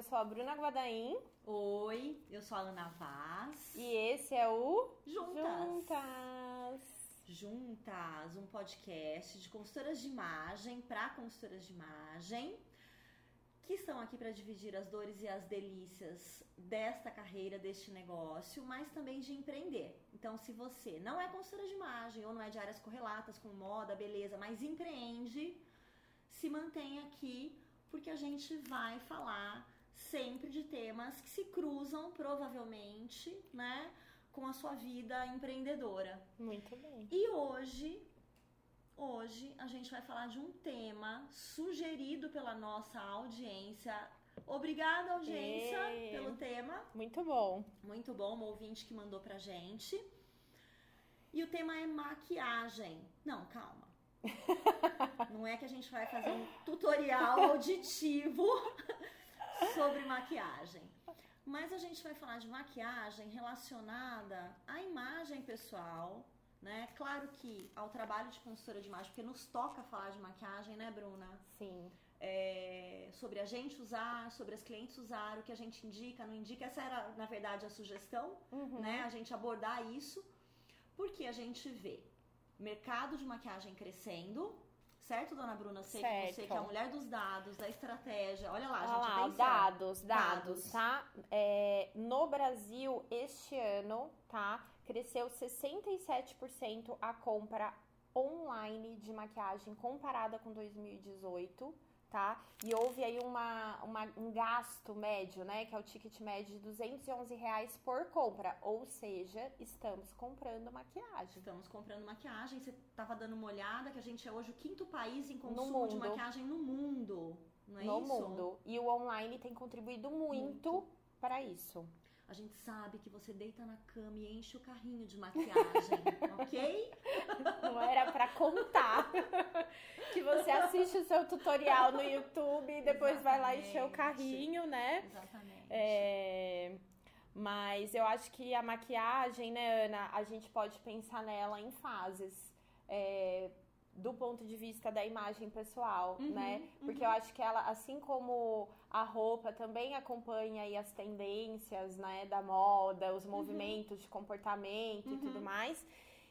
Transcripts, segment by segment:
eu sou a Bruna Guadaim. Oi, eu sou a Ana Vaz. E esse é o Juntas. Juntas. Juntas, um podcast de consultoras de imagem para consultoras de imagem que estão aqui para dividir as dores e as delícias desta carreira, deste negócio, mas também de empreender. Então, se você não é consultora de imagem ou não é de áreas correlatas com moda, beleza, mas empreende, se mantenha aqui porque a gente vai falar sempre de temas que se cruzam provavelmente, né, com a sua vida empreendedora. Muito bem. E hoje, hoje a gente vai falar de um tema sugerido pela nossa audiência. Obrigada, audiência, pelo tema. Muito bom. Muito bom, um ouvinte que mandou pra gente. E o tema é maquiagem. Não, calma. Não é que a gente vai fazer um tutorial auditivo sobre maquiagem. Mas a gente vai falar de maquiagem relacionada à imagem pessoal, né? Claro que ao trabalho de consultora de imagem, porque nos toca falar de maquiagem, né, Bruna? Sim. é, sobre a gente usar, sobre as clientes usar, o que a gente indica, não indica. Essa era, na verdade, a sugestão, Uhum. né? A gente abordar isso, porque a gente vê mercado de maquiagem crescendo, certo, dona Bruna? Sei que você Certo. que é a mulher dos dados, da estratégia. Olha lá, Olha gente, lá, dados, dados, Dados. tá? É, no Brasil, este ano, tá? Cresceu 67% a compra online de maquiagem comparada com 2018, tá? E houve aí uma, uma- um gasto médio, né? Que é o ticket médio de 211 reais por compra. Ou seja, estamos comprando maquiagem. Estamos comprando maquiagem. Você estava dando uma olhada que a gente é hoje o quinto país em consumo de maquiagem no mundo. Não é no isso? mundo. E o online tem contribuído muito para isso. A gente sabe que você deita na cama e enche o carrinho de maquiagem, ok? Não era pra contar que você assiste o seu tutorial no YouTube e depois vai lá encher o Exatamente. carrinho, né? Exatamente. É, Mas eu acho que a maquiagem, né, Ana, a gente pode pensar nela em fases. é, Do ponto de vista da imagem pessoal, Uhum, né? Porque uhum. eu acho que ela, assim como a roupa, também acompanha aí as tendências, né, da moda, os movimentos de comportamento e tudo Uhum. mais.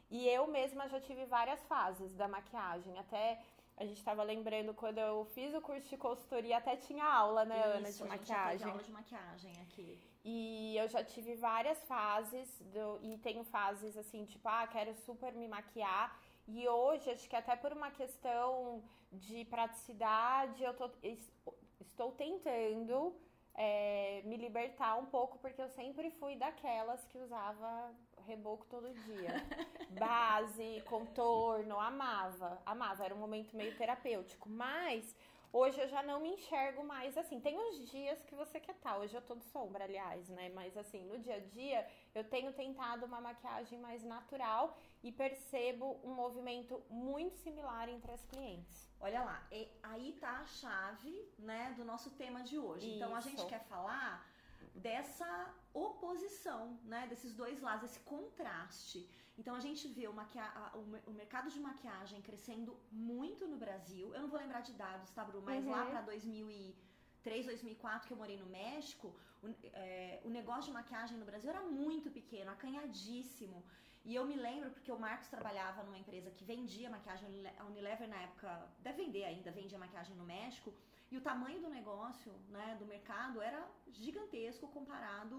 E eu mesma já tive várias fases da maquiagem. Até a gente tava lembrando quando eu fiz o curso de consultoria, até tinha aula, né, Ana, Isso, de a gente já teve maquiagem. aula de maquiagem aqui. E eu já tive várias fases, do- e tenho fases assim, tipo, ah, quero super me maquiar. E hoje, acho que até por uma questão de praticidade, eu tô, es- estou tentando é, me libertar um pouco, porque eu sempre fui daquelas que usava reboco todo dia. Base, contorno, amava. Amava, era um momento meio terapêutico. Mas Hoje eu já não me enxergo mais assim. Tem os dias que você quer estar. Hoje eu tô de sombra, aliás, né? Mas assim, no dia a dia, eu tenho tentado uma maquiagem mais natural e percebo um movimento muito similar entre as clientes. Olha lá, e aí tá a chave, né, do nosso tema de hoje. Então a Isso. gente quer falar dessa oposição, né, desses dois lados, esse contraste. Então a gente vê o, a- o mer- o mercado de maquiagem crescendo muito no Brasil. Eu não vou lembrar de dados, tá, Bru? Mas Uhum. lá pra 2003, 2004, que eu morei no México, o, é, o negócio de maquiagem no Brasil era muito pequeno, acanhadíssimo. E eu me lembro porque o Marcos trabalhava numa empresa que vendia maquiagem, a Unilever na época, deve vender ainda, vendia maquiagem no México, e o tamanho do negócio, né, do mercado era gigantesco comparado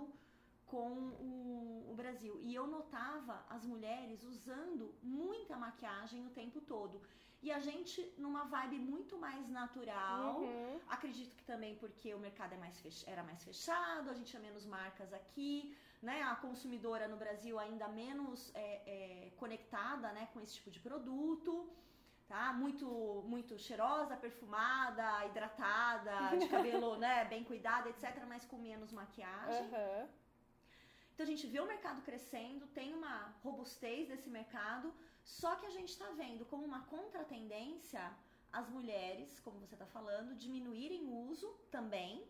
Brasil. E eu notava as mulheres usando muita maquiagem o tempo todo. E a gente numa vibe muito mais natural. Uhum. Acredito que também porque o mercado é mais fech- era mais fechado, a gente tinha menos marcas aqui, né? A consumidora no Brasil ainda menos é, é, conectada, né, com esse tipo de produto, tá? Muito, muito cheirosa, perfumada, hidratada, de cabelo, né, bem cuidada, etc, mas com menos maquiagem. Aham. Então a gente vê o mercado crescendo, tem uma robustez desse mercado, só que a gente está vendo como uma contratendência as mulheres, como você está falando, diminuírem o uso também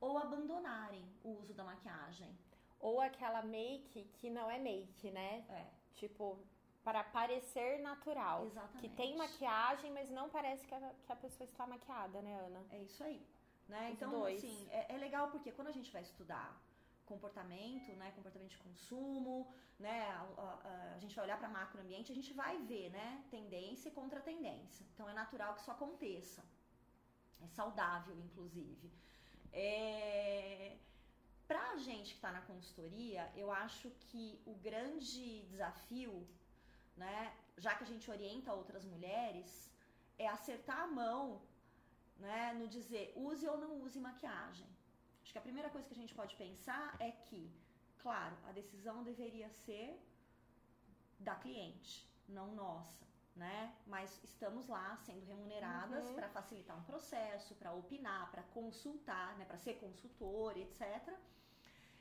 ou abandonarem o uso da maquiagem. Ou aquela make que não é make, né? É, Tipo, para parecer natural. exatamente. Que tem maquiagem, mas não parece que a, que a pessoa está maquiada, né, Ana? É isso aí. né? Os Então, dois. assim, é, é legal porque quando a gente vai estudar comportamento, né, comportamento de consumo, né, a, a- a gente vai olhar para macroambiente, a gente vai ver, né, tendência e contra-tendência. Então é natural que isso aconteça. É saudável, inclusive. É... Pra gente que está na consultoria, eu acho que o grande desafio, né, já que a gente orienta outras mulheres, é acertar a mão, né, no dizer use ou não use maquiagem. Acho que a primeira coisa que a gente pode pensar é que, claro, a decisão deveria ser da cliente, não nossa, né? Mas estamos lá sendo remuneradas Uhum. para facilitar um processo, para opinar, para consultar, né? Para ser consultor, etc.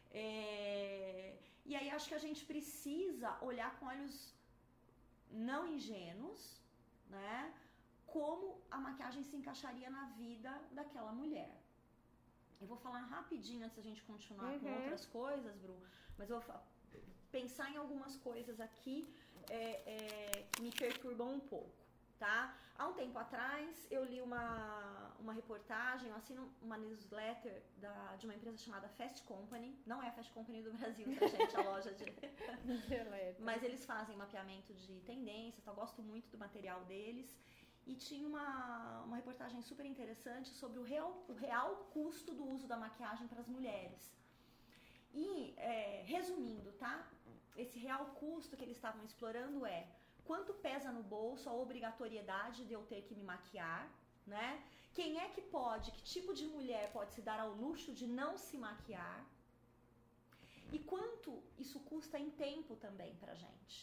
É, E aí acho que a gente precisa olhar com olhos não ingênuos, né? Como a maquiagem se encaixaria na vida daquela mulher. Eu vou falar rapidinho antes da gente continuar com Uhum. outras coisas, Bru, mas eu vou pensar em algumas coisas aqui é, é, que me perturbam um pouco, tá? Há um tempo atrás eu li uma, uma reportagem, eu assino uma newsletter da, de uma empresa chamada Fast Company. Não é a Fast Company do Brasil, tá, gente? A loja de. Mas eles fazem mapeamento de tendências, tá? eu gosto muito do material deles. E tinha uma, uma reportagem super interessante sobre o real, o real custo do uso da maquiagem para as mulheres. E, é, resumindo, tá? Esse real custo que eles estavam explorando é quanto pesa no bolso a obrigatoriedade de eu ter que me maquiar, né? Quem é que pode, que tipo de mulher pode se dar ao luxo de não se maquiar? E quanto isso custa em tempo também pra gente?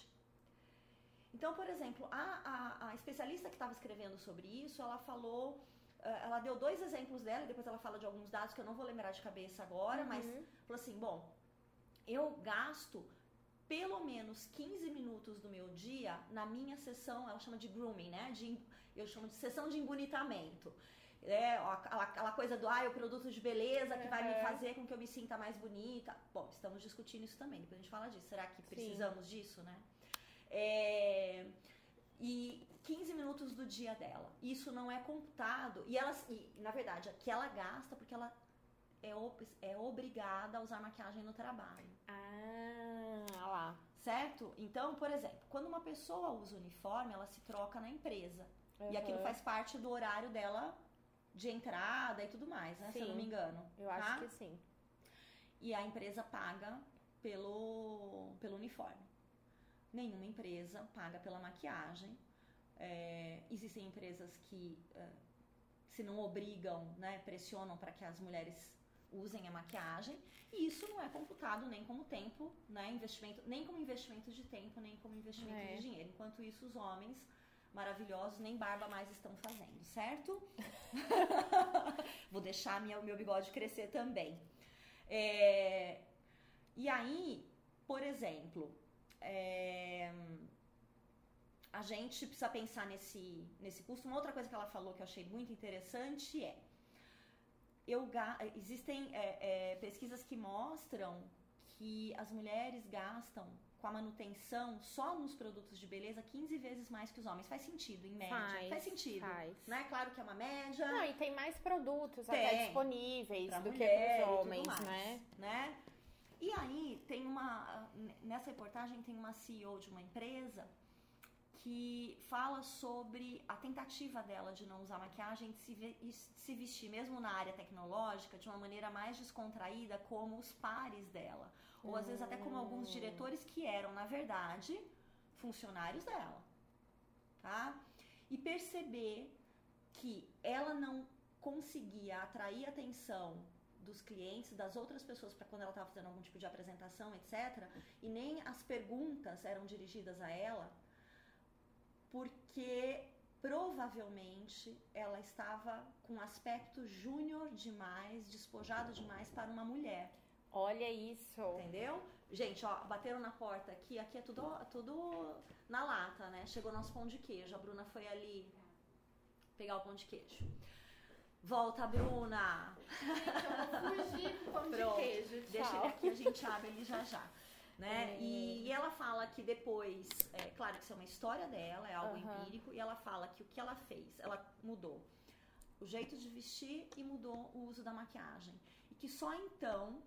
Então, por exemplo, a, a, a especialista que estava escrevendo sobre isso, ela falou, eh, ela deu dois exemplos dela, e depois ela fala de alguns dados que eu não vou lembrar de cabeça agora, mas Uhum. falou assim: bom, eu gasto pelo menos 15 minutos do meu dia na minha sessão, ela chama de grooming, né? De, eu chamo de sessão de embonitamento. É, aquela, aquela coisa do, ah, o produto de beleza que vai me Uhum. fazer com que eu me sinta mais bonita. Bom, estamos discutindo isso também, depois a gente fala disso. Será que precisamos disso, né? É, e 15 minutos do dia dela. Isso não é computado. E ela, e, na verdade, que ela gasta porque ela é, ob- é obrigada a usar maquiagem no trabalho. Ah, lá. Certo? Então, por exemplo, quando uma pessoa usa uniforme, ela se troca na empresa. E aquilo Uhum. faz parte do horário dela de entrada e tudo mais, né? Se eu não Sim. me engano. Eu acho tá? que sim. E a empresa paga pelo, pelo uniforme. Nenhuma empresa paga pela maquiagem. É, existem empresas que, é, se não obrigam, né, pressionam para que as mulheres usem a maquiagem. E isso não é computado nem como tempo, né, investimento, nem como investimento de tempo, nem como investimento É. de dinheiro. Enquanto isso, os homens maravilhosos nem barba mais estão fazendo, certo? Vou deixar minha, meu bigode crescer também. É, e aí, por exemplo, é, a gente precisa pensar nesse, nesse custo. Uma outra coisa que ela falou que eu achei muito interessante é: eu, existem é, é, pesquisas que mostram que as mulheres gastam com a manutenção só nos produtos de beleza 15 vezes mais que os homens. Faz sentido, em média. Faz, sentido. faz. Né? Claro que é uma média. Não, e tem mais produtos Tem. até disponíveis do que tudo homens, né? né? E aí tem uma nessa reportagem tem uma CEO de uma empresa que fala sobre a tentativa dela de não usar maquiagem, de se, ve- se vestir mesmo na área tecnológica de uma maneira mais descontraída como os pares dela, ou às vezes até como alguns Hum. diretores que eram na verdade funcionários dela, tá? E perceber que ela não conseguia atrair atenção dos clientes, das outras pessoas para quando ela estava fazendo algum tipo de apresentação, etc. E nem as perguntas eram dirigidas a ela, porque provavelmente ela estava com aspecto júnior demais, despojado demais para uma mulher, Olha isso. entendeu? Gente, ó, bateram na porta aqui, aqui é tudo, tudo na lata, né? Chegou nosso pão de queijo, a Bruna foi ali pegar o pão de queijo. Volta, Bruna! Eu vou fugir com pão Pronto. de queijo. Deixa ele aqui, a gente abre ele já já. Né? É. E, ela fala que depois, é claro que isso é uma história dela, é algo Aham. empírico, e ela fala que o que ela fez, ela mudou o jeito de vestir e mudou o uso da maquiagem. E que só então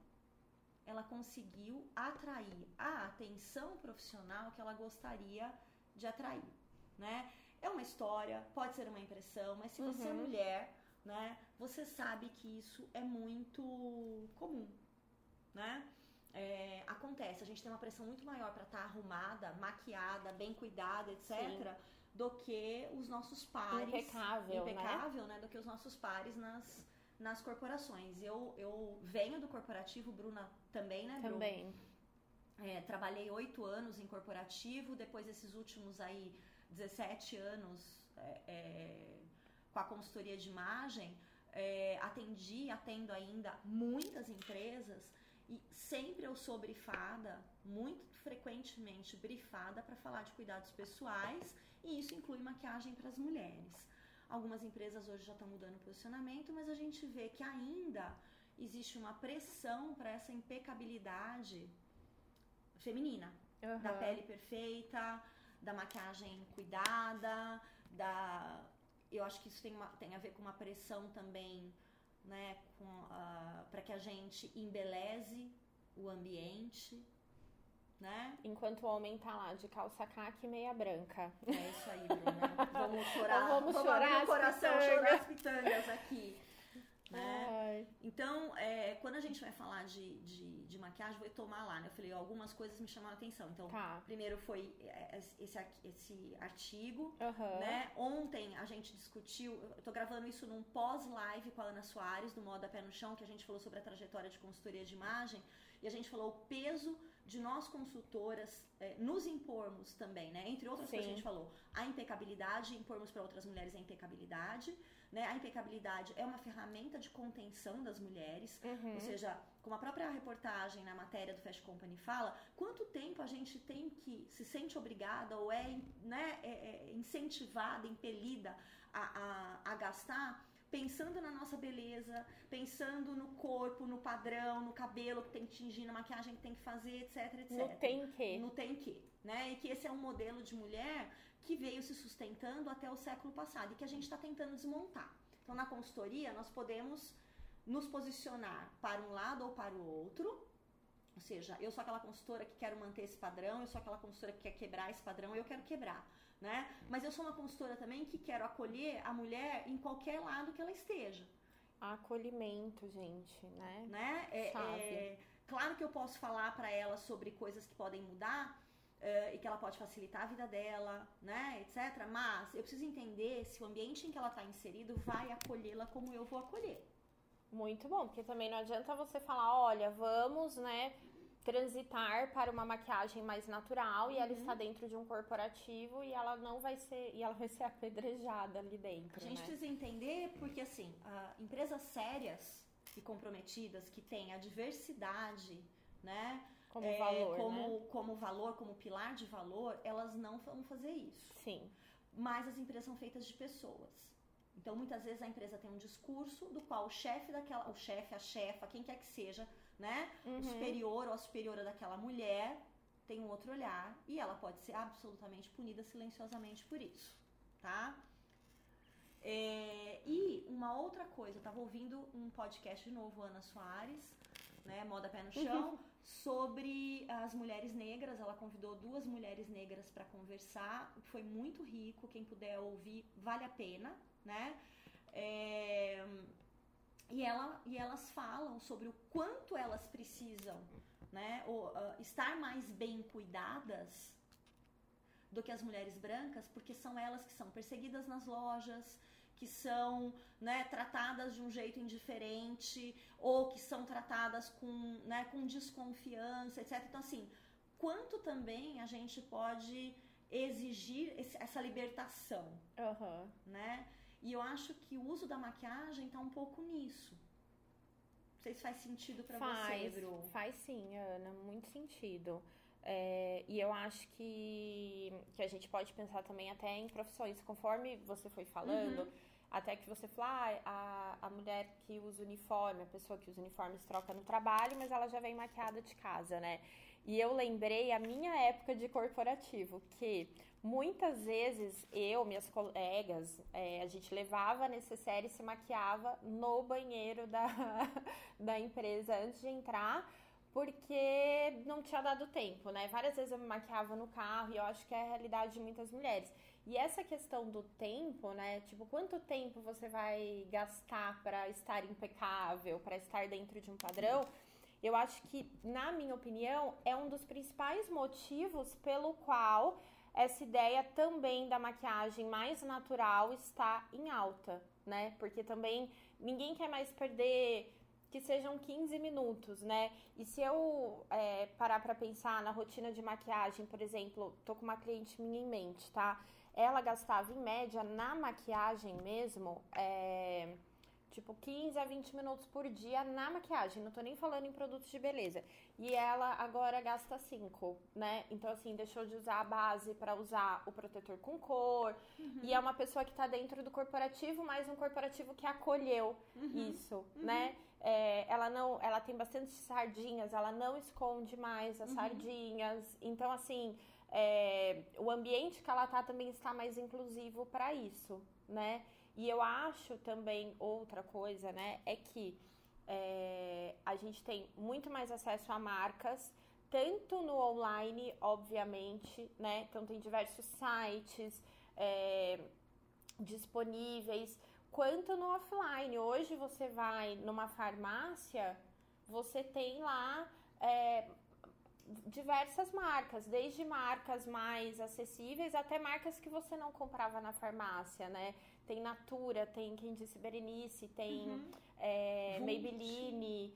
ela conseguiu atrair a atenção profissional que ela gostaria de atrair, né? É uma história, pode ser uma impressão, mas se você é Uhum. mulher, né, você sabe que isso é muito comum, né? É, acontece, a gente tem uma pressão muito maior para estar arrumada, maquiada, bem cuidada, etc., do que os nossos pares. Impecável, né? impecável, né? Do que os nossos pares nas, nas corporações. Eu, eu venho do corporativo, Bruna também, né, Bru? Também. É, trabalhei oito anos em corporativo, depois desses últimos aí 17 anos é, é, com a consultoria de imagem, é, atendi, atendo ainda muitas empresas e sempre eu sou brifada, muito frequentemente brifada para falar de cuidados pessoais e isso inclui maquiagem para as mulheres. Algumas empresas hoje já estão mudando o posicionamento, mas a gente vê que ainda existe uma pressão para essa impecabilidade feminina da Aham. pele perfeita, da maquiagem cuidada, da eu acho que isso tem, uma, tem a ver com uma pressão também, né, com para que a gente embeleze o ambiente, né? Enquanto o homem tá lá de calça caque e meia branca. É isso aí, Bruna. Vamos chorar, Vamos vamos, chorar abrir o coração, pitangas. chorar as pitangas aqui. Né? Ai. Então, é, quando a gente vai falar de, de, de maquiagem, vou tomar lá, né? Eu falei, ó, algumas coisas me chamaram a atenção. Então, Tá. primeiro foi é, esse, ar- esse artigo, Aham. né? Ontem a gente discutiu, eu tô gravando isso num pós-live com a Ana Soares, do Moda Pé no Chão, que a gente falou sobre a trajetória de consultoria de imagem, e a gente falou o peso de nós consultoras é, nos impormos também, né? Entre outras coisas a Sim. gente falou, a impecabilidade, impormos para outras mulheres a impecabilidade, né? A impecabilidade é uma ferramenta de contenção das mulheres, Uhum. ou seja, como a própria reportagem na matéria do Fast Company fala, quanto tempo a gente tem que se sente obrigada ou é, né, é- é incentivada, impelida a, a, a gastar pensando na nossa beleza, pensando no corpo, no padrão, no cabelo que tem que tingir, na maquiagem que tem que fazer, etc, etc. No tem que. No tem que, né? E que esse é um modelo de mulher que veio se sustentando até o século passado e que a gente está tentando desmontar. Então, na consultoria, nós podemos nos posicionar para um lado ou para o outro. Ou seja, eu sou aquela consultora que quero manter esse padrão, eu sou aquela consultora que quer quebrar esse padrão, eu quero quebrar, né? Mas eu sou uma consultora também que quero acolher a mulher em qualquer lado que ela esteja Acolhimento, gente, né? né? É, é, claro que eu posso falar para ela sobre coisas que podem mudar eh, e que ela pode facilitar a vida dela, né, etc. Mas eu preciso entender se o ambiente em que ela está inserido vai acolhê-la como eu vou acolher. Muito bom, porque também não adianta você falar, olha, vamos, né, transitar para uma maquiagem mais natural e ela Uhum. está dentro de um corporativo e ela não vai ser, e ela vai ser apedrejada ali dentro, A gente né? precisa entender porque assim, empresas sérias e comprometidas que têm a diversidade, né, Como é, valor, como né? como valor, como pilar de valor, elas não vão fazer isso. Sim. mas as empresas são feitas de pessoas. Então, muitas vezes a empresa tem um discurso do qual o chefe daquela, o chefe, a chefa, quem quer que seja, né, o Uhum. superior ou a superiora daquela mulher tem um outro olhar e ela pode ser absolutamente punida silenciosamente por isso, tá? É, e uma outra coisa, eu tava ouvindo um podcast de novo, Ana Soares, né, Moda Pé no Chão, sobre as mulheres negras. Ela convidou duas mulheres negras para conversar, foi muito rico. Quem puder ouvir, vale a pena, né? É, e, ela, e elas falam sobre o quanto elas precisam, né, ou, ah, estar mais bem cuidadas do que as mulheres brancas, porque são elas que são perseguidas nas lojas, que são né, tratadas de um jeito indiferente, ou que são tratadas com, né, com desconfiança, etc. Então, assim, quanto também a gente pode exigir esse- essa libertação, Aham. né? E eu acho que o uso da maquiagem tá um pouco nisso. Não sei se faz sentido pra você, Faz, Bru. faz sim, Ana, muito sentido. É, e eu acho que, que a gente pode pensar também até em profissões, conforme você foi falando, Uhum. até que você falou, ah, a, a mulher que usa uniforme, a pessoa que usa uniformes troca no trabalho, mas ela já vem maquiada de casa, né? E eu lembrei a minha época de corporativo, que muitas vezes eu, minhas colegas, é, a gente levava necessária e se maquiava no banheiro da, da empresa antes de entrar, porque não tinha dado tempo, né? Várias vezes eu me maquiava no carro e eu acho que é a realidade de muitas mulheres. E essa questão do tempo, né? Tipo, quanto tempo você vai gastar para estar impecável, para estar dentro de um padrão? Eu acho que, na minha opinião, é um dos principais motivos pelo qual essa ideia também da maquiagem mais natural está em alta, né? Porque também ninguém quer mais perder que sejam 15 minutos, né? E se eu é, parar para pensar na rotina de maquiagem, por exemplo, tô com uma cliente minha em mente, tá? Ela gastava em média na maquiagem mesmo. É, tipo 15 a 20 minutos por dia na maquiagem, não tô nem falando em produtos de beleza. E ela agora gasta 5, né? Então assim, deixou de usar a base para usar o protetor com cor. Uhum. E é uma pessoa que tá dentro do corporativo, mas um corporativo que acolheu uhum. isso, uhum. né? É, ela não, ela tem bastante sardinhas, ela não esconde mais as uhum. sardinhas. Então assim, é, o ambiente que ela tá também está mais inclusivo para isso, né? E eu acho também outra coisa, né, é que é, a gente tem muito mais acesso a marcas, tanto no online, obviamente, né? Então tem diversos sites é, disponíveis, quanto no offline. Hoje você vai numa farmácia, você tem lá é, diversas marcas, desde marcas mais acessíveis até marcas que você não comprava na farmácia, né? Tem Natura, tem quem disse Berenice, tem uhum. é, Maybelline,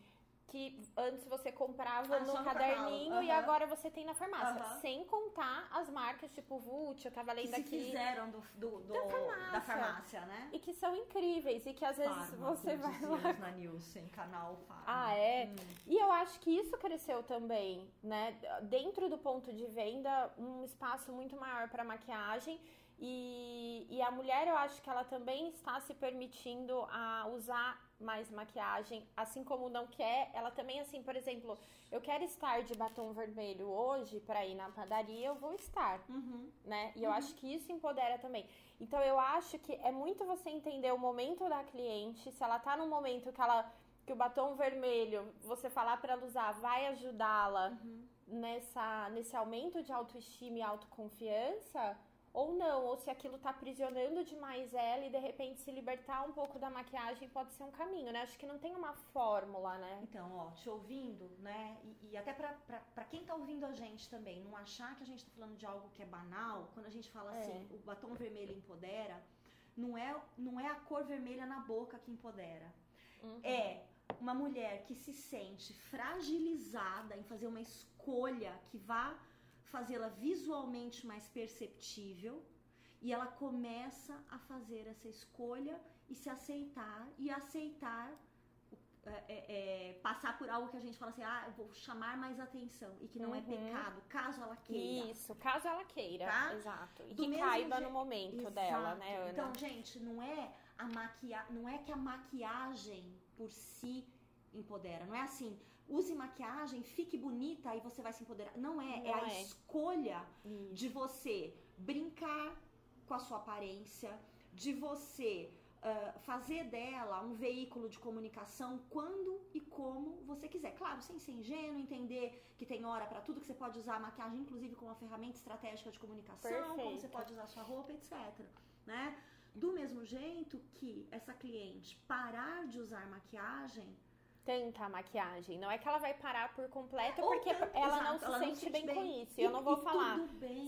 que antes você comprava ah, no caderninho uhum. e agora você tem na farmácia. Uhum. Sem contar as marcas tipo Vult, eu tava lendo que aqui. fizeram do, do, do da, farmácia. da, farmácia. né? E que são incríveis e que às vezes Farma, você vai lá. na Nielsen, canal Farma. Ah, é? Hum. E eu acho que isso cresceu também, né? Dentro do ponto de venda, um espaço muito maior para maquiagem e, e a mulher, eu acho que ela também está se permitindo a usar mais maquiagem, assim como não quer, ela também assim, por exemplo, eu quero estar de batom vermelho hoje para ir na padaria, eu vou estar, uhum. né? E eu uhum. acho que isso empodera também. Então eu acho que é muito você entender o momento da cliente, se ela tá num momento que ela que o batom vermelho, você falar para ela usar, vai ajudá-la uhum. nessa nesse aumento de autoestima e autoconfiança ou não, ou se aquilo tá aprisionando demais ela e de repente se libertar um pouco da maquiagem pode ser um caminho, né? Acho que não tem uma fórmula, né? Então, ó, te ouvindo, né? E, e até pra, quem tá ouvindo a gente também, não achar que a gente tá falando de algo que é banal, quando a gente fala é. assim, o batom vermelho empodera, não é, não é a cor vermelha na boca que empodera. Uhum. É uma mulher que se sente fragilizada em fazer uma escolha que vá fazê-la visualmente mais perceptível e ela começa a fazer essa escolha e se aceitar e aceitar é, é, é, passar por algo que a gente fala assim, ah, eu vou chamar mais atenção e que não é uhum. é pecado, caso ela queira. Isso, caso ela queira, tá? exato. E Do que caiba no momento exato. dela, né, Ana? Então, gente, não é a maquia... não é que a maquiagem por si empodera, não é assim, use maquiagem, fique bonita, aí você vai se empoderar. Não é, Não é a é. escolha Isso. de você brincar com a sua aparência, de você uh, fazer dela um veículo de comunicação quando e como você quiser. Claro, sem ser ingênuo, entender que tem hora para tudo, que você pode usar a maquiagem, inclusive, como uma ferramenta estratégica de comunicação, Perfeito. como você pode usar sua roupa, etc. Né? Do mesmo jeito que essa cliente parar de usar maquiagem tanta maquiagem. Não é que ela vai parar por completo porque ela, exato, não se, ela sente sente bem, com isso. E, eu não vou falar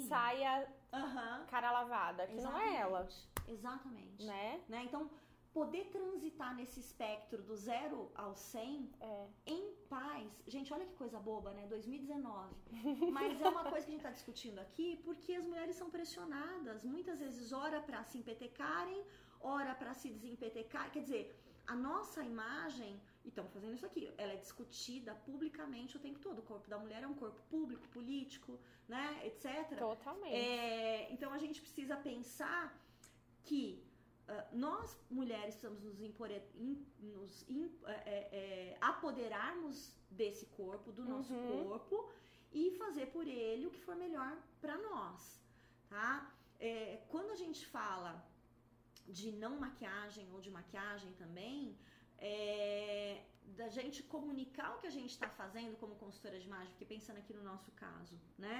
saia uhum. cara lavada, que Exatamente. não é ela. Exatamente. Né? né? Então, poder transitar nesse espectro do zero ao 100 é. em paz. Gente, olha que coisa boba, né? 2019. Mas é uma coisa que a gente tá discutindo aqui porque as mulheres são pressionadas. Muitas vezes, ora para se empetecarem, ora para se desempetecar. Quer dizer, a nossa imagem e estão fazendo isso aqui. Ela é discutida publicamente o tempo todo. O corpo da mulher é um corpo público, político, né, etc. Totalmente. É, então a gente precisa pensar que uh, nós mulheres precisamos nos, impore, in, nos in, é, é, é, apoderarmos desse corpo, do nosso uhum. corpo e fazer por ele o que for melhor para nós, tá? É, quando a gente fala de não maquiagem ou de maquiagem também, é, da gente comunicar o que a gente está fazendo como consultora de imagem, porque pensando aqui no nosso caso, né?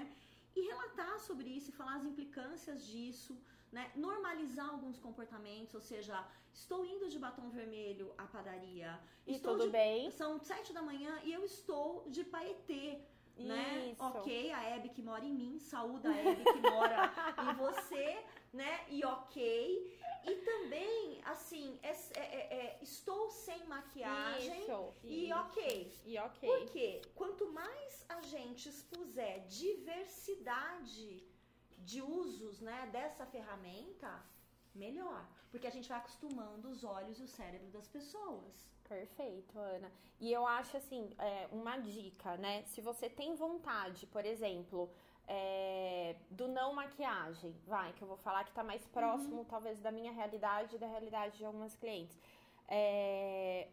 E relatar sobre isso e falar as implicâncias disso, né? Normalizar alguns comportamentos, ou seja, estou indo de batom vermelho à padaria. E estou tudo de, bem. São sete da manhã e eu estou de paetê. Né? Isso. Ok, a Hebe que mora em mim, saúde a Hebe que mora em você, né? E ok. E também, assim, é, é, é, estou sem maquiagem Isso, e isso. ok. E ok. Porque quanto mais a gente expuser diversidade de usos, né, dessa ferramenta, melhor. Porque a gente vai acostumando os olhos e o cérebro das pessoas. Perfeito, Ana. E eu acho assim, é, uma dica, né? Se você tem vontade, por exemplo, é, do não maquiagem, vai, que eu vou falar que tá mais próximo, talvez, da minha realidade e da realidade de algumas clientes. É,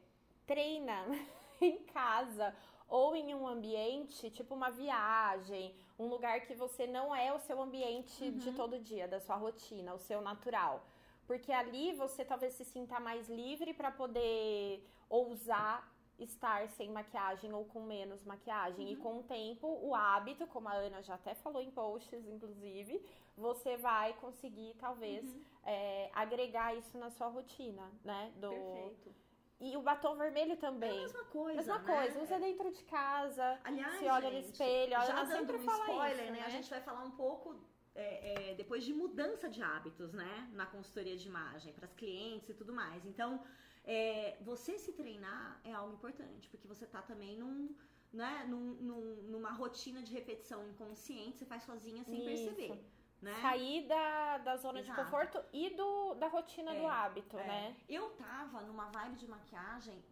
treina em casa ou em um ambiente, tipo uma viagem, um lugar que você não é o seu ambiente de todo dia, da sua rotina, o seu natural. Porque ali você talvez se sinta mais livre para poder ousar estar sem maquiagem ou com menos maquiagem. E com o tempo, o hábito, como a Ana já até falou em posts, inclusive, você vai conseguir, talvez, é, agregar isso na sua rotina, né? Do... Perfeito. E o batom vermelho É a também. mesma coisa, Mesma né? coisa, usa dentro de casa, Aliás, se olha no gente, espelho, a já dando um spoiler, isso, né? né? A gente vai falar um pouco é, é, depois de mudança de hábitos, né? Na consultoria de imagem, para as clientes e tudo mais. Então, é, você se treinar é algo importante, porque você tá também num, né, num, num- numa rotina de repetição inconsciente, você faz sozinha sem Isso. perceber. Né? Sair da, da zona Exato. de conforto e do, da rotina É, do hábito, É. né? Eu tava numa vibe de maquiagem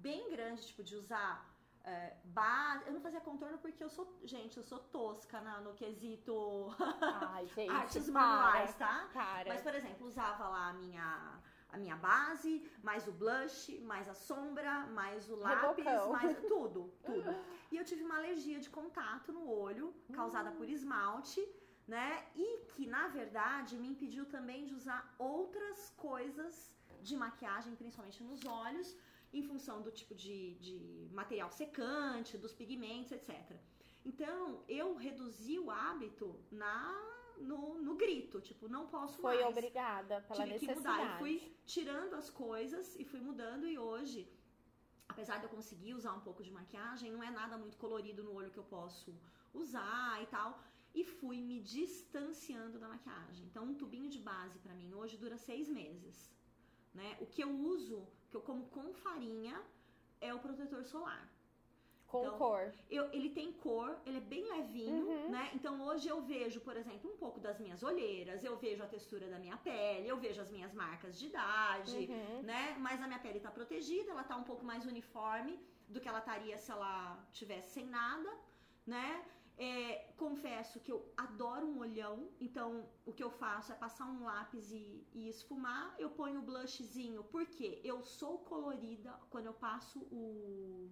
bem grande, tipo, de usar é, base. Eu não fazia contorno porque eu sou. Gente, eu sou tosca na- no quesito Ai, gente, artes para, manuais, tá? Para. Mas, por exemplo, usava lá a minha, a minha base, mais o blush, mais a sombra, mais o lápis, Rebocão. mais tudo, tudo. E eu tive uma alergia de contato no olho, causada por esmalte, né? E que, na verdade, me impediu também de usar outras coisas de maquiagem, principalmente nos olhos, em função do tipo de, de material secante, dos pigmentos, etc. Então, eu reduzi o hábito na no, no grito, tipo, não posso Foi mais. obrigada pela Tive que necessidade. mudar. Eu fui tirando as coisas e fui mudando e hoje, apesar de eu conseguir usar um pouco de maquiagem, não é nada muito colorido no olho que eu posso usar e tal. E fui me distanciando da maquiagem. Então, um tubinho de base pra mim hoje dura seis meses. Né? O que eu uso, que eu como com farinha, é o protetor solar. Com Então, cor. Eu- ele tem cor, ele é bem levinho, Uhum. né? Então hoje eu vejo, por exemplo, um pouco das minhas olheiras, eu vejo a textura da minha pele, eu vejo as minhas marcas de idade, Uhum. né? Mas a minha pele tá protegida, ela tá um pouco mais uniforme do que ela estaria se ela tivesse sem nada, né? É, confesso que eu adoro um olhão, então o que eu faço é passar um lápis e, e esfumar. Eu ponho o blushzinho, porque eu sou colorida quando eu passo o.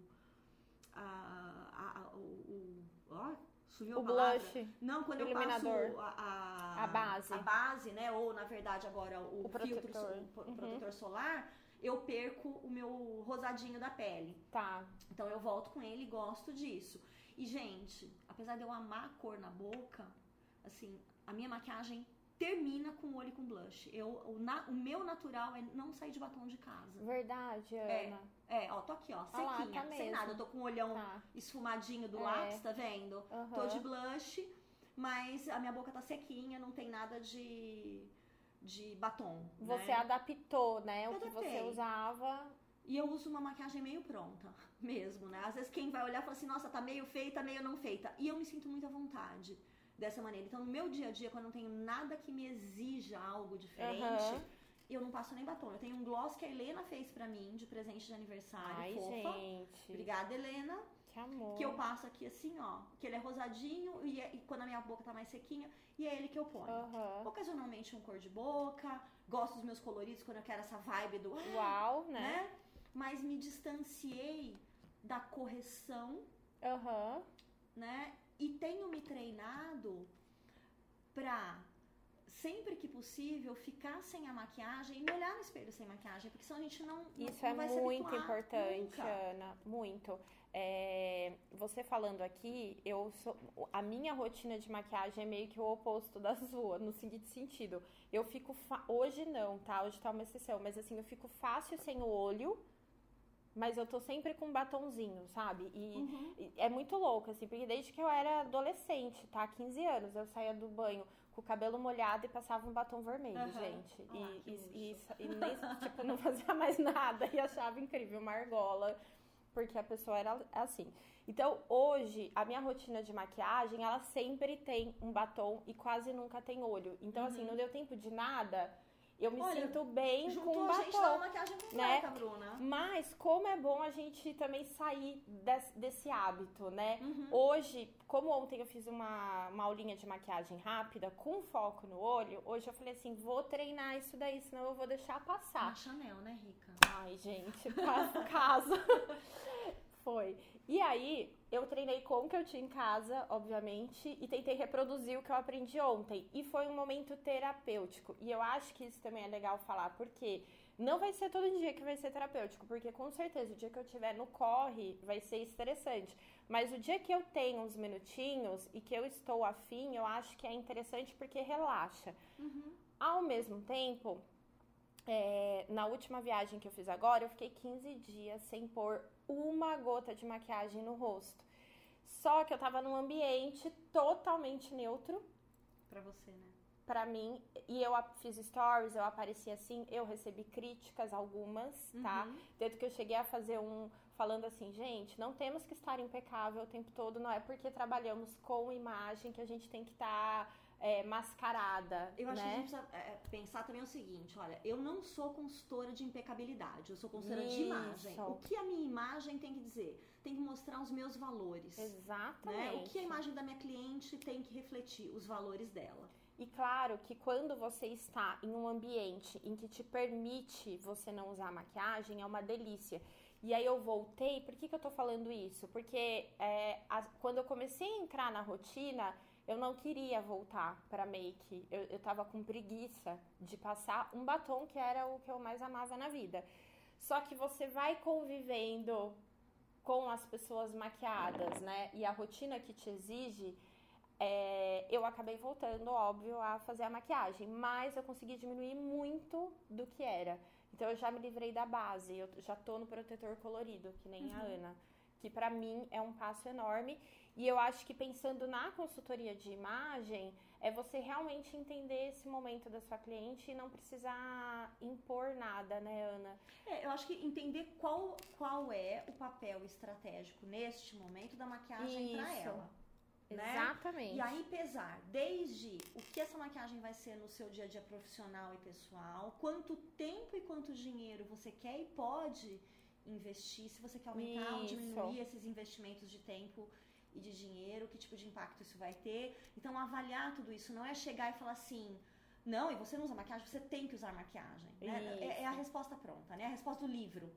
A, a- o, o- ó, sumiu O a palavra. blush, Não, quando eu passo a, a, base. a base, né? Ou na verdade agora o, O filtro, protetor. o Uhum. protetor solar, eu perco o meu rosadinho da pele. tá. Então eu volto com ele e gosto disso. E gente, apesar de eu amar a cor na boca, assim, a minha maquiagem termina com olho e com blush. Eu, o, na- o meu natural é não sair de batom de casa. Verdade, É, Ana. É, ó, tô aqui, ó, Ah lá, sequinha, tá sem nada. Eu tô com o olhão Tá. esfumadinho do É. lápis, tá vendo? Aham. Tô de blush, mas a minha boca tá sequinha, não tem nada de, de batom. Você né? adaptou, né? O Eu que você adaptei. usava. E eu uso uma maquiagem meio pronta, mesmo, né? Às vezes quem vai olhar fala assim, nossa, tá meio feita, meio não feita. E eu me sinto muito à vontade dessa maneira. Então, no meu dia a dia, quando eu não tenho nada que me exija algo diferente, Eu não passo nem batom. Eu tenho um gloss que a Helena fez pra mim de presente de aniversário, Ai, fofa. gente. Obrigada, Helena. Que amor. Que eu passo aqui assim, ó. Que ele é rosadinho e, é- e quando a minha boca tá mais sequinha, e é ele que eu ponho. Aham. Ocasionalmente um cor de boca, gosto dos meus coloridos quando eu quero essa vibe do. Uau, né? né? Mas me distanciei da correção Aham. né? E tenho me treinado pra sempre que possível ficar sem a maquiagem e me olhar no espelho sem maquiagem, porque senão a gente não, não Isso não é vai muito importante, nunca. Ana. Muito. É, você falando aqui, eu sou, a minha rotina de maquiagem é meio que o oposto da sua, no seguinte sentido. Eu fico. Hoje não, tá? Hoje tá uma exceção, mas assim, eu fico fácil sem o olho, mas eu tô sempre com um batonzinho, sabe? E, Uhum. e é muito louco, assim, porque desde que eu era adolescente, tá? 15 anos, eu saía do banho com o cabelo molhado e passava um batom vermelho, Aham. gente. Ah, e, e, e e nem, tipo, não fazia mais nada e achava incrível uma argola, porque a pessoa era assim. Então, hoje, a minha rotina de maquiagem, ela sempre tem um batom e quase nunca tem olho. Então, assim, não deu tempo de nada, eu me. Olha, sinto bem com o a gente na batom. maquiagem né? completa, Bruna. Mas como é bom a gente também sair des- desse hábito, né? Uhum. Hoje, como ontem eu fiz uma, uma aulinha de maquiagem rápida, com foco no olho, hoje eu falei assim, vou treinar isso daí, senão eu vou deixar passar. Na Chanel, né, Rica? Ai, gente, caso. Foi. E aí, eu treinei com o que eu tinha em casa, obviamente, e tentei reproduzir o que eu aprendi ontem. E foi um momento terapêutico. E eu acho que isso também é legal falar, porque não vai ser todo dia que vai ser terapêutico, porque com certeza o dia que eu estiver no corre vai ser estressante. Mas o dia que eu tenho uns minutinhos e que eu estou afim, eu acho que é interessante porque relaxa. Uhum. Ao mesmo tempo, é, na última viagem que eu fiz agora, eu fiquei 15 dias sem pôr uma gota de maquiagem no rosto. Só que eu tava num ambiente totalmente neutro Pra você, né? pra mim. E eu fiz stories, eu apareci assim, eu recebi críticas, algumas, tá? Uhum. Tanto que eu cheguei a fazer um falando assim, gente, não temos que estar impecável o tempo todo, não é porque trabalhamos com imagem que a gente tem que estar mascarada, Eu acho né? que a gente precisa é, pensar também o seguinte, olha, eu não sou consultora de impecabilidade, eu sou consultora de imagem. Isso. O que a minha imagem tem que dizer? Tem que mostrar os meus valores. Exatamente. Né? O que a imagem da minha cliente tem que refletir? Os valores dela. E claro que quando você está em um ambiente em que te permite você não usar maquiagem, é uma delícia. E aí eu voltei, por que, que eu tô falando isso? Porque é, a- quando eu comecei a entrar na rotina, eu não queria voltar pra make. Eu, eu tava com preguiça de passar um batom que era o que eu mais amava na vida. Só que você vai convivendo com as pessoas maquiadas, né? E a rotina que te exige, é, eu acabei voltando, óbvio, a fazer a maquiagem, mas eu consegui diminuir muito do que era. Então eu já me livrei da base, eu já tô no protetor colorido, que nem a Ana, que pra mim é um passo enorme. E eu acho que pensando na consultoria de imagem, é você realmente entender esse momento da sua cliente e não precisar impor nada, né, Ana? É, eu acho que entender qual, qual é o papel estratégico neste momento da maquiagem para ela. né? Exatamente. E aí pesar desde o que essa maquiagem vai ser no seu dia a dia profissional e pessoal, quanto tempo e quanto dinheiro você quer e pode investir, se você quer aumentar ou Isso. diminuir esses investimentos de tempo e de dinheiro, que tipo de impacto isso vai ter. Então avaliar tudo isso não é chegar e falar assim, não, e você não usa maquiagem, você tem que usar maquiagem. né? É, é a resposta pronta, né? É a resposta do livro.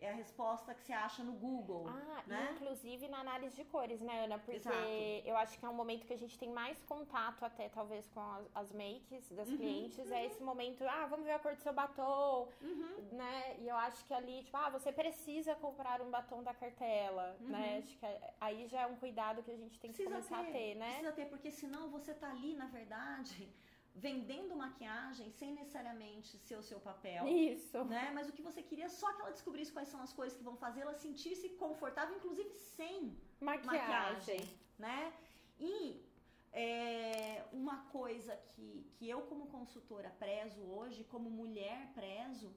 É a resposta que você acha no Google. Ah, né? inclusive na análise de cores, né, Ana? Porque Exato. eu acho que é um momento que a gente tem mais contato até, talvez, com as, as makes das Uhum, clientes. É esse momento, ah, vamos ver a cor do seu batom, Uhum. né? E eu acho que ali, tipo, ah, você precisa comprar um batom da cartela, né? Uhum. Acho que é- aí já é um cuidado que a gente tem que começar a ter, né? Precisa ter, porque senão você tá ali, na verdade, vendendo maquiagem sem necessariamente ser o seu papel. Isso. Né? Mas o que você queria é só que ela descobrisse quais são as cores que vão fazer ela sentir-se confortável, inclusive sem Maquiagem. maquiagem, né? E é, uma coisa que, que eu como consultora prezo hoje, como mulher prezo,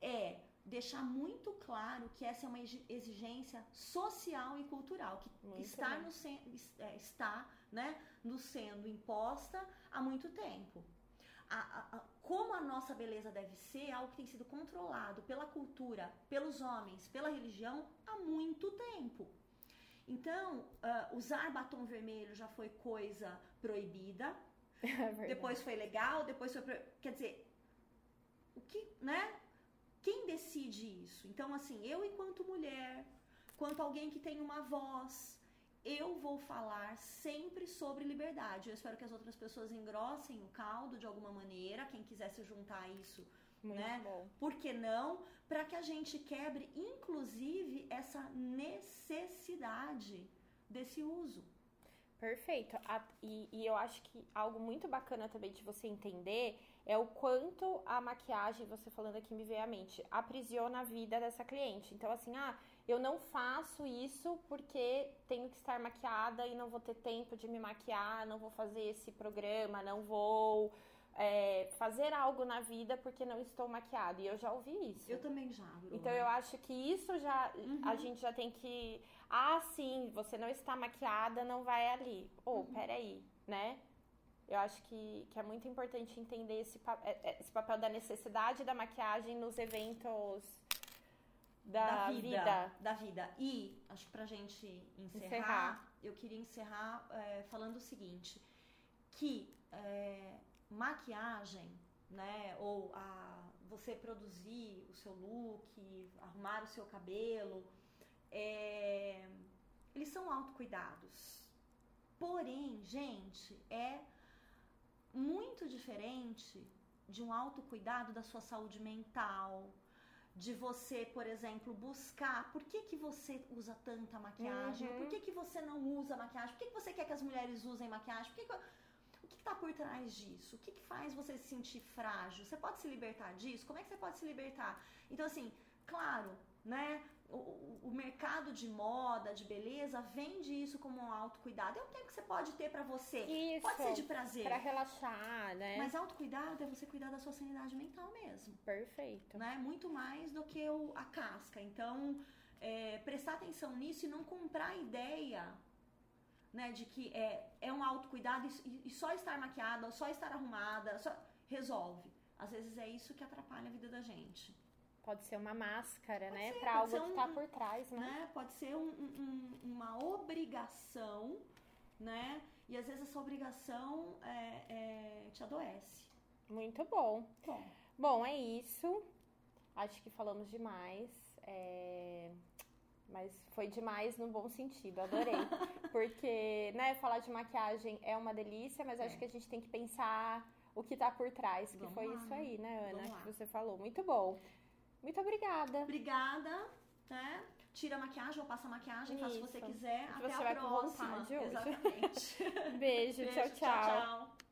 é deixar muito claro que essa é uma exi- exigência social e cultural que Muito está, bem. no, é, está né, nos sendo imposta há muito tempo. A- a- a- como a nossa beleza deve ser é algo que tem sido controlado pela cultura, pelos homens, pela religião há muito tempo. Então, ah, usar batom vermelho já foi coisa proibida, É depois foi legal, depois foi. pro- Quer dizer, o que, né? Quem decide isso? Então, assim, eu enquanto mulher, quanto alguém que tem uma voz, eu vou falar sempre sobre liberdade. Eu espero que as outras pessoas engrossem o caldo de alguma maneira. Quem quiser se juntar a isso, Muito né? bom. Por que não? Para que a gente quebre, inclusive, essa necessidade desse uso. Perfeito. E, e eu acho que algo muito bacana também de você entender é o quanto a maquiagem, você falando aqui me veio à mente, aprisiona a vida dessa cliente. Então, assim, ah, eu não faço isso porque tenho que estar maquiada e não vou ter tempo de me maquiar, não vou fazer esse programa, não vou é, fazer algo na vida porque não estou maquiada. E eu já ouvi isso. Eu também já. Então eu acho que isso já a gente já tem que. Ah, sim, você não está maquiada, não vai ali. Ou, peraí, né? Eu acho que, que é muito importante entender esse, é- é- esse papel da necessidade da maquiagem nos eventos da, vida. Da vida. E, acho que pra gente encerrar, Encerrar. eu queria encerrar é, falando o seguinte: que é, maquiagem, né, ou a, você produzir o seu look, arrumar o seu cabelo, é, eles são autocuidados. Porém, gente, é muito diferente de um autocuidado da sua saúde mental, de você, por exemplo, buscar por que, que você usa tanta maquiagem, Uhum. por que, que você não usa maquiagem, por que, que você quer que as mulheres usem maquiagem, por que que- o que está por trás disso? O que, que faz você se sentir frágil? Você pode se libertar disso? Como é que você pode se libertar? Então, assim, claro, né? O, o- mercado de moda, de beleza, vende isso como um autocuidado. É um tempo que você pode ter pra você. Isso. Pode ser de prazer. Pra relaxar, né? Mas autocuidado é você cuidar da sua sanidade mental mesmo Perfeito. né? Muito mais do que o, a casca. Então, é, prestar atenção nisso e não comprar a ideia, né, de que é, é um autocuidado e, e só estar maquiada, ou só estar arrumada, só resolve. Às vezes é isso que atrapalha a vida da gente, Pode ser uma máscara, né? ser, pra pode algo que um- tá por trás, né? né? Pode ser um- um- um- uma obrigação, né? E às vezes essa obrigação é, é, te adoece. Muito bom. Bom, Bom, é isso. Acho que falamos demais. é, Mas foi demais no bom sentido, adorei. Porque, né, falar de maquiagem é uma delícia, mas acho É. que a gente tem que pensar o que tá por trás, que Vamos foi lá, isso aí, né, Ana, que você falou. Muito bom. Muito obrigada. Obrigada, né? Tira a maquiagem ou passa a maquiagem, faça o que você Isso. quiser. Até você a vai com próxima. Exatamente. Beijo, Beijo, tchau, tchau. tchau.